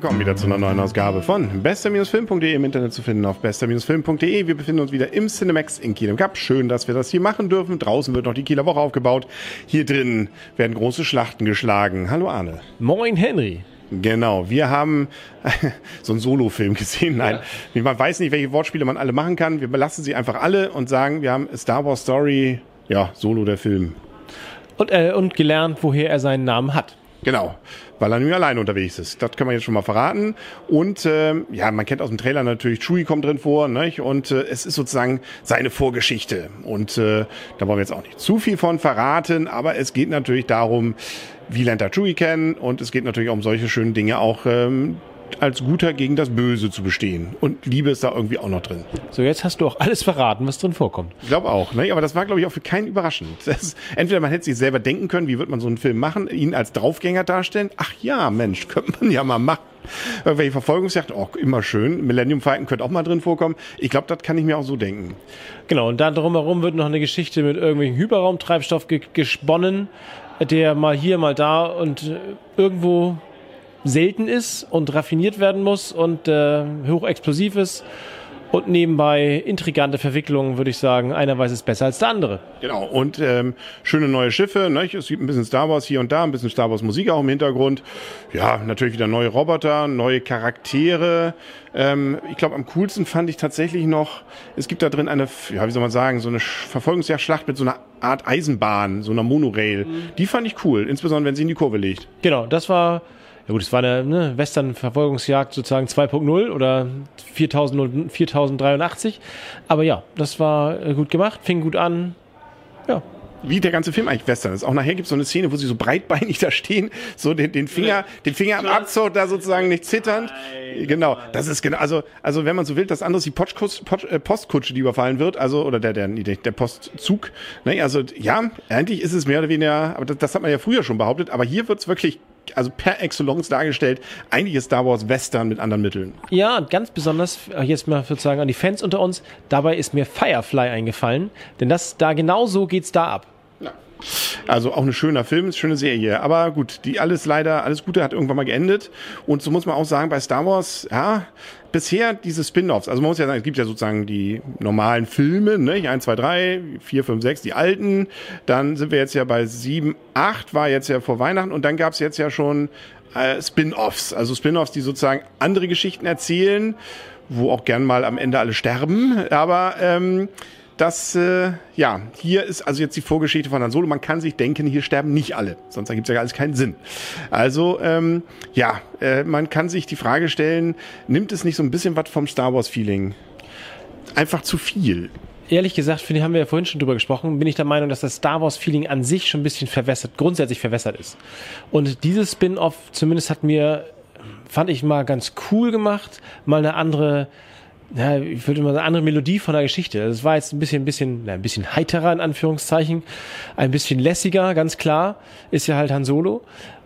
willkommen wieder zu einer neuen Ausgabe von bester-film.de im Internet zu finden auf bester-film.de. Wir befinden uns wieder im Cinemax in Kiel im Cup. Schön, dass wir das hier machen dürfen. Draußen wird noch die Kieler Woche aufgebaut. Hier drin werden große Schlachten geschlagen. Hallo Arne. Moin Henry. Genau, wir haben so einen Solo-Film gesehen. Nein, ja. man weiß nicht, welche Wortspiele man alle machen kann. Wir belassen sie einfach alle und sagen, wir haben Star Wars Story, ja, Solo der Film. Und, äh, und gelernt, woher er seinen Namen hat. Genau, weil er nur allein unterwegs ist. Das können wir jetzt schon mal verraten. Und ähm, ja, man kennt aus dem Trailer natürlich, Chewie kommt drin vor, ne? und äh, es ist sozusagen seine Vorgeschichte. Und äh, da wollen wir jetzt auch nicht zu viel von verraten, aber es geht natürlich darum, wie lernt er Chewie kennen und es geht natürlich um solche schönen Dinge auch, ähm, als Guter gegen das Böse zu bestehen. Und Liebe ist da irgendwie auch noch drin. So, jetzt hast du auch alles verraten, was drin vorkommt. Ich glaube auch, ne? aber das war, glaube ich, auch für keinen überraschend. Ist, entweder man hätte sich selber denken können, wie wird man so einen Film machen, ihn als Draufgänger darstellen. Ach ja, Mensch, könnte man ja mal machen. Irgendwelche Verfolgungsjagd, auch immer schön. Millennium Falcon könnte auch mal drin vorkommen. Ich glaube, das kann ich mir auch so denken. Genau, und dann drumherum wird noch eine Geschichte mit irgendwelchen Hyperraumtreibstoff ge gesponnen, der mal hier, mal da und äh, irgendwo selten ist und raffiniert werden muss und äh, hochexplosiv ist. Und nebenbei intrigante Verwicklungen, würde ich sagen. Einer weiß es besser als der andere. Genau. Und ähm, schöne neue Schiffe. Ne? Es gibt ein bisschen Star Wars hier und da, ein bisschen Star Wars Musik auch im Hintergrund. Ja, natürlich wieder neue Roboter, neue Charaktere. Ähm, ich glaube, am coolsten fand ich tatsächlich noch, es gibt da drin eine, ja, wie soll man sagen, so eine Verfolgungsjagdschlacht mit so einer Art Eisenbahn, so einer Monorail. Mhm. Die fand ich cool, insbesondere wenn sie in die Kurve liegt. Genau, das war ja gut, es war eine ne, Western-Verfolgungsjagd sozusagen 2.0 oder 4000, 4083. Aber ja, das war äh, gut gemacht, fing gut an. Ja, wie der ganze Film eigentlich Western ist. Auch nachher gibt es so eine Szene, wo sie so breitbeinig da stehen, so den, den Finger, den Finger am Abzug da sozusagen nicht zitternd. Genau, das ist genau, also, also wenn man so will, das andere ist die Postkutsche, äh, Postkutsche, die überfallen wird, also, oder der, der, der Postzug. Ne? Also, ja, eigentlich ist es mehr oder weniger, aber das, das hat man ja früher schon behauptet, aber hier wird's wirklich also per Excellence dargestellt. Ist Star Wars Western mit anderen Mitteln. Ja, und ganz besonders, äh, jetzt mal sozusagen an die Fans unter uns, dabei ist mir Firefly eingefallen, denn das, da genau so geht's da ab. Also auch eine schöner Film, eine schöne Serie. Aber gut, die alles leider, alles Gute hat irgendwann mal geendet. Und so muss man auch sagen, bei Star Wars, ja, bisher diese Spin-offs, also man muss ja sagen, es gibt ja sozusagen die normalen Filme, ne? 1, 2, 3, 4, 5, 6, die alten. Dann sind wir jetzt ja bei 7, 8, war jetzt ja vor Weihnachten. Und dann gab es jetzt ja schon äh, Spin-offs, also Spin-offs, die sozusagen andere Geschichten erzählen, wo auch gern mal am Ende alle sterben. Aber ähm, das, äh, ja, hier ist also jetzt die Vorgeschichte von Han Solo. Man kann sich denken, hier sterben nicht alle, sonst ergibt es ja alles keinen Sinn. Also, ähm, ja, äh, man kann sich die Frage stellen, nimmt es nicht so ein bisschen was vom Star Wars-Feeling? Einfach zu viel. Ehrlich gesagt, finde ich, haben wir ja vorhin schon drüber gesprochen, bin ich der Meinung, dass das Star Wars-Feeling an sich schon ein bisschen verwässert, grundsätzlich verwässert ist. Und dieses Spin-off zumindest hat mir, fand ich mal ganz cool gemacht, mal eine andere, ja, ich würde mal sagen, andere Melodie von der Geschichte. Das war jetzt ein bisschen, ein bisschen, na, ein bisschen heiterer in Anführungszeichen, ein bisschen lässiger, ganz klar, ist ja halt Han Solo.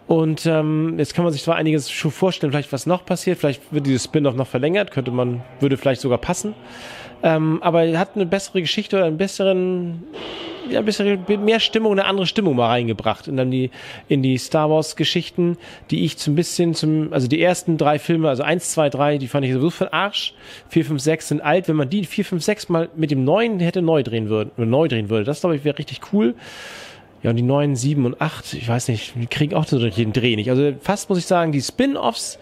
Und ähm, jetzt kann man sich zwar einiges schon vorstellen, vielleicht was noch passiert, vielleicht wird dieses Spin-off noch verlängert, könnte man, würde vielleicht sogar passen. Ähm, aber er hat eine bessere Geschichte oder einen besseren, ja, ein bisschen mehr Stimmung, eine andere Stimmung mal reingebracht in dann die, in die Star Wars Geschichten, die ich zum bisschen zum, also die ersten drei Filme, also eins, zwei, drei, die fand ich sowieso für Arsch. Vier, fünf, sechs sind alt. Wenn man die vier, fünf, sechs mal mit dem neuen hätte neu drehen würden, neu drehen würde, das glaube ich wäre richtig cool. Ja, und die neuen sieben und acht, ich weiß nicht, die kriegen auch so den Dreh nicht. Also fast muss ich sagen, die Spin-Offs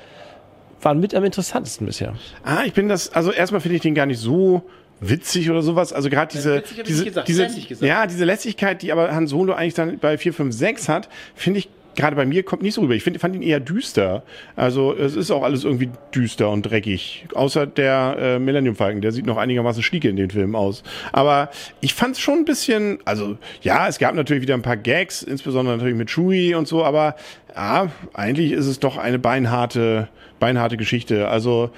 waren mit am interessantesten bisher. Ah, ich bin das, also erstmal finde ich den gar nicht so witzig oder sowas. Also gerade diese, diese, diese, ja, diese Lässigkeit, die aber Han Solo eigentlich dann bei 4, 5, 6 hat, finde ich gerade bei mir kommt nicht so rüber. Ich find, fand ihn eher düster. Also es ist auch alles irgendwie düster und dreckig. Außer der äh, Millennium Falcon, der sieht noch einigermaßen schlieke in den Filmen aus. Aber ich fand es schon ein bisschen, also ja, es gab natürlich wieder ein paar Gags, insbesondere natürlich mit Chewie und so, aber ja, eigentlich ist es doch eine beinharte beinharte Geschichte. Also,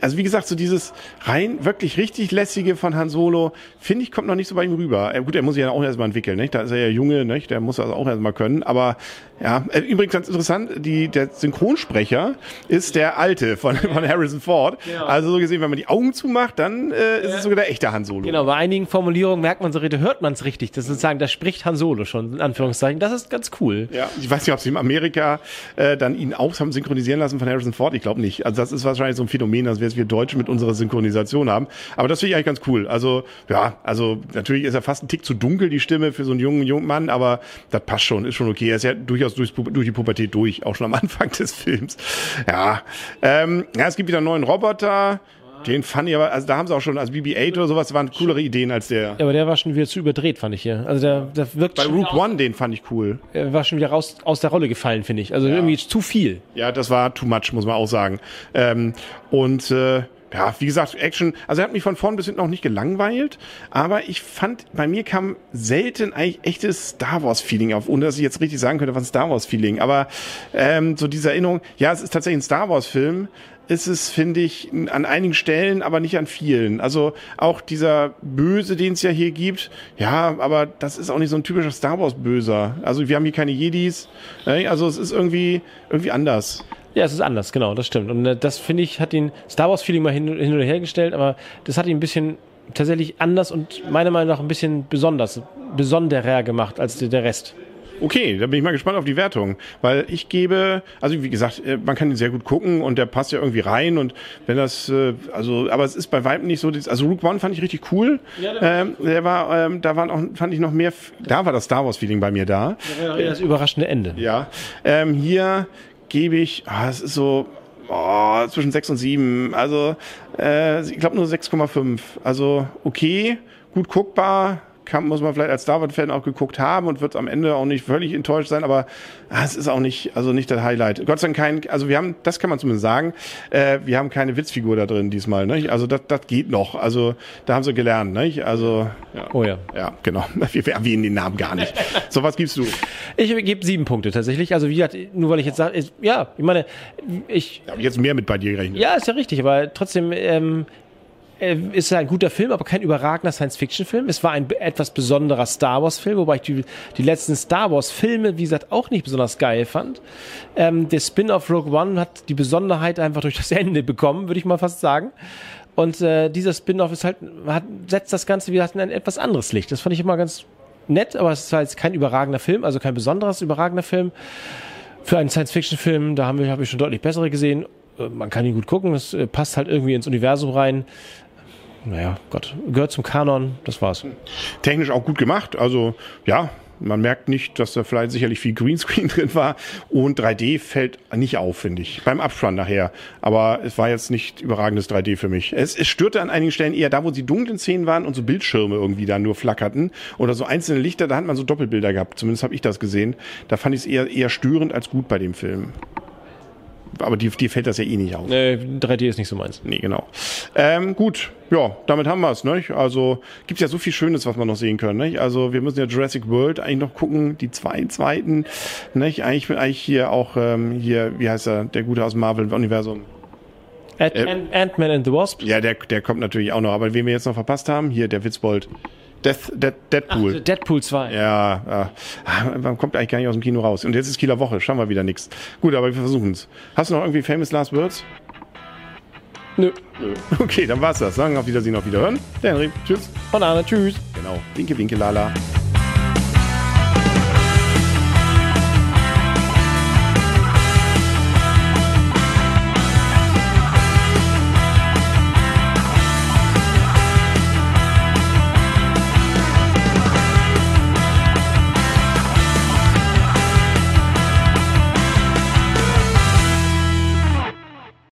also wie gesagt, so dieses rein wirklich richtig lässige von Han Solo, finde ich, kommt noch nicht so bei ihm rüber. Äh, gut, er muss sich ja auch erstmal entwickeln, nicht? Da ist er ja junge, nicht? Der muss das auch erstmal können. Aber ja, äh, übrigens ganz interessant, die, der Synchronsprecher ist der alte von, von Harrison Ford. Ja. Also so gesehen, wenn man die Augen zumacht, dann äh, ist es sogar der echte Han Solo. Genau, bei einigen Formulierungen merkt man so, hört man es richtig. Das ist sozusagen, da spricht Han Solo schon, in Anführungszeichen. Das ist ganz cool. Ja, ich weiß nicht, ob sie im Amerika äh, dann ihn auch haben synchronisieren lassen von Harrison Ford? Ich glaube nicht. Also das ist wahrscheinlich so ein Phänomen, dass wir es wir Deutsche mit unserer Synchronisation haben. Aber das finde ich eigentlich ganz cool. Also ja, also natürlich ist er fast ein Tick zu dunkel, die Stimme für so einen jungen, jungen Mann, aber das passt schon, ist schon okay. Er ist ja durchaus durch, durch die Pubertät durch, auch schon am Anfang des Films. Ja, ähm, ja es gibt wieder einen neuen Roboter. Den fand ich aber, also da haben sie auch schon, also BB-8 oder sowas waren coolere Ideen als der. Ja, aber der war schon wieder zu überdreht, fand ich hier. Also der, der wirkt Bei Rook One, den fand ich cool. Er war schon wieder raus aus der Rolle gefallen, finde ich. Also ja. irgendwie zu viel. Ja, das war too much, muss man auch sagen. Ähm, und äh, ja, wie gesagt, Action, also er hat mich von vorn bis hinten noch nicht gelangweilt, aber ich fand, bei mir kam selten eigentlich echtes Star Wars-Feeling auf, ohne dass ich jetzt richtig sagen könnte, was ein Star Wars-Feeling, aber ähm, so diese Erinnerung, ja, es ist tatsächlich ein Star Wars-Film, ist es, finde ich, an einigen Stellen, aber nicht an vielen. Also auch dieser Böse, den es ja hier gibt, ja, aber das ist auch nicht so ein typischer Star Wars Böser. Also wir haben hier keine Jedis, ne? also es ist irgendwie irgendwie anders. Ja, es ist anders, genau, das stimmt. Und äh, das finde ich hat ihn Star Wars Feeling mal hin, hin oder her gestellt, aber das hat ihn ein bisschen tatsächlich anders und meiner Meinung nach ein bisschen besonders, besonderer gemacht als der Rest. Okay, da bin ich mal gespannt auf die Wertung, weil ich gebe, also wie gesagt, äh, man kann ihn sehr gut gucken und der passt ja irgendwie rein und wenn das, äh, also, aber es ist bei weitem nicht so, also Rook One fand ich richtig cool. Ja, der, ähm, der war, ähm, da waren auch, fand ich noch mehr, da war das Star Wars Feeling bei mir da. Da war das überraschende Ende. Ja, ähm, hier gebe ich, ah, es ist so, oh, zwischen 6 und 7, also äh, ich glaube nur 6,5. Also okay, gut guckbar, kann, muss man vielleicht als Star Wars-Fan auch geguckt haben und wird am Ende auch nicht völlig enttäuscht sein, aber ah, es ist auch nicht, also nicht das Highlight. Gott sei Dank kein, also wir haben, das kann man zumindest sagen, äh, wir haben keine Witzfigur da drin diesmal, ne? Also das, das geht noch. Also da haben sie gelernt, ne? Also ja. Oh ja. Ja, genau. Wir erwähnen den Namen gar nicht. so, was gibst du? Ich gebe sieben Punkte tatsächlich. Also wie gesagt, nur weil ich jetzt sage, ja, ich meine, ich. Habe jetzt mehr mit bei dir gerechnet. Ja, ist ja richtig, aber trotzdem, ähm, äh, ist ein guter Film, aber kein überragender Science-Fiction-Film. Es war ein etwas besonderer Star Wars-Film, wobei ich die, die letzten Star Wars-Filme, wie gesagt, auch nicht besonders geil fand. Ähm, der Spin-off Rogue One hat die Besonderheit einfach durch das Ende bekommen, würde ich mal fast sagen. Und äh, dieser Spin-off ist halt, hat, setzt das Ganze wieder in ein etwas anderes Licht. Das fand ich immer ganz nett, aber es war jetzt kein überragender Film, also kein besonderes überragender Film. Für einen Science-Fiction-Film, da haben wir, habe ich schon deutlich bessere gesehen äh, man kann ihn gut gucken, es äh, passt halt irgendwie ins Universum rein naja, Gott, gehört zum Kanon, das war's. Technisch auch gut gemacht, also ja, man merkt nicht, dass da vielleicht sicherlich viel Greenscreen drin war und 3D fällt nicht auf, finde ich, beim Abspann nachher. Aber es war jetzt nicht überragendes 3D für mich. Es, es störte an einigen Stellen eher da, wo die dunklen Szenen waren und so Bildschirme irgendwie da nur flackerten oder so einzelne Lichter, da hat man so Doppelbilder gehabt. Zumindest habe ich das gesehen. Da fand ich es eher, eher störend als gut bei dem Film aber dir, dir fällt das ja eh nicht auf. Nee, 3D ist nicht so meins. Nee, genau. Ähm, gut, ja, damit haben wir es. Ne? Also gibt ja so viel Schönes, was wir noch sehen können. Ne? Also wir müssen ja Jurassic World eigentlich noch gucken, die zwei zweiten. Ne? Eigentlich bin eigentlich hier auch ähm, hier, wie heißt er, der Gute aus dem Marvel-Universum. Äh, Ant-Man and the Wasp? Ja, der, der kommt natürlich auch noch. Aber wen wir jetzt noch verpasst haben, hier der Witzbold. Death, Dead, Deadpool. Ach, Deadpool 2. Ja, ja. Man kommt eigentlich gar nicht aus dem Kino raus. Und jetzt ist Kieler Woche, schauen wir wieder nichts. Gut, aber wir versuchen es. Hast du noch irgendwie famous last words? Nö. Nö. Okay, dann war's das. Sagen auf Wiedersehen, auf Wiederhören. Der Henry. Tschüss. Von Arne. Tschüss. Genau. Winke, winke, lala.